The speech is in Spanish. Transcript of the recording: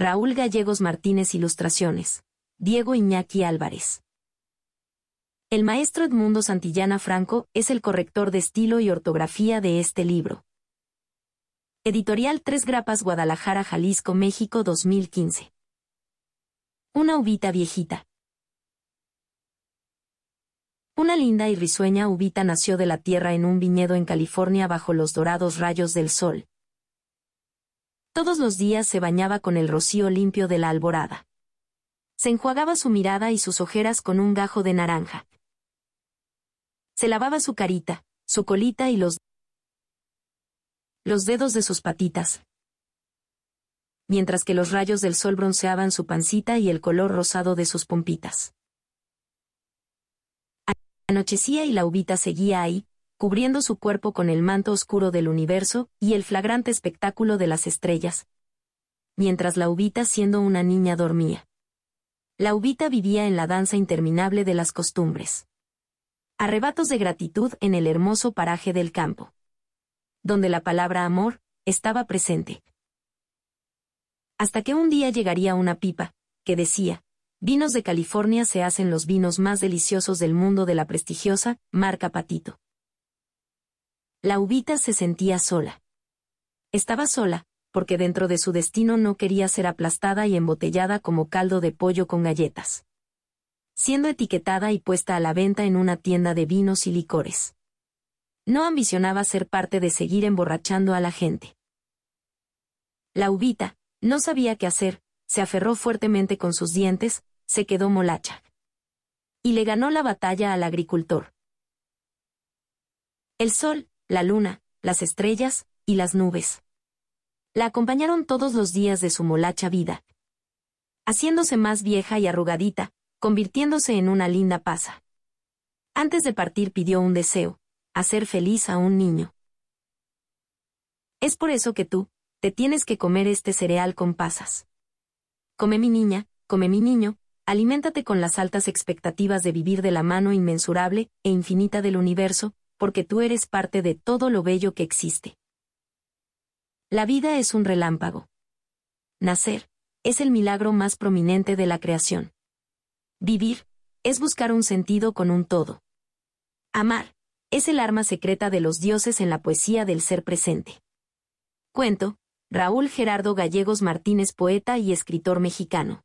Raúl Gallegos Martínez Ilustraciones. Diego Iñaki Álvarez. El maestro Edmundo Santillana Franco es el corrector de estilo y ortografía de este libro. Editorial Tres Grapas Guadalajara, Jalisco, México 2015. Una uvita viejita. Una linda y risueña uvita nació de la tierra en un viñedo en California bajo los dorados rayos del sol. Todos los días se bañaba con el rocío limpio de la alborada. Se enjuagaba su mirada y sus ojeras con un gajo de naranja. Se lavaba su carita, su colita y los los dedos de sus patitas, mientras que los rayos del sol bronceaban su pancita y el color rosado de sus pompitas. Anochecía y la uvita seguía ahí, cubriendo su cuerpo con el manto oscuro del universo y el flagrante espectáculo de las estrellas. Mientras la uvita siendo una niña dormía. La uvita vivía en la danza interminable de las costumbres. Arrebatos de gratitud en el hermoso paraje del campo. Donde la palabra amor estaba presente. Hasta que un día llegaría una pipa, que decía, Vinos de California se hacen los vinos más deliciosos del mundo de la prestigiosa marca Patito. La uvita se sentía sola. Estaba sola, porque dentro de su destino no quería ser aplastada y embotellada como caldo de pollo con galletas. Siendo etiquetada y puesta a la venta en una tienda de vinos y licores. No ambicionaba ser parte de seguir emborrachando a la gente. La uvita, no sabía qué hacer, se aferró fuertemente con sus dientes, se quedó molacha. Y le ganó la batalla al agricultor. El sol, la luna, las estrellas, y las nubes. La acompañaron todos los días de su molacha vida. Haciéndose más vieja y arrugadita, convirtiéndose en una linda pasa. Antes de partir pidió un deseo, hacer feliz a un niño. Es por eso que tú, te tienes que comer este cereal con pasas. Come mi niña, come mi niño, aliméntate con las altas expectativas de vivir de la mano inmensurable e infinita del universo, porque tú eres parte de todo lo bello que existe. La vida es un relámpago. Nacer, es el milagro más prominente de la creación. Vivir, es buscar un sentido con un todo. Amar, es el arma secreta de los dioses en la poesía del ser presente. Cuento, Raúl Gerardo Gallegos Martínez, poeta y escritor mexicano.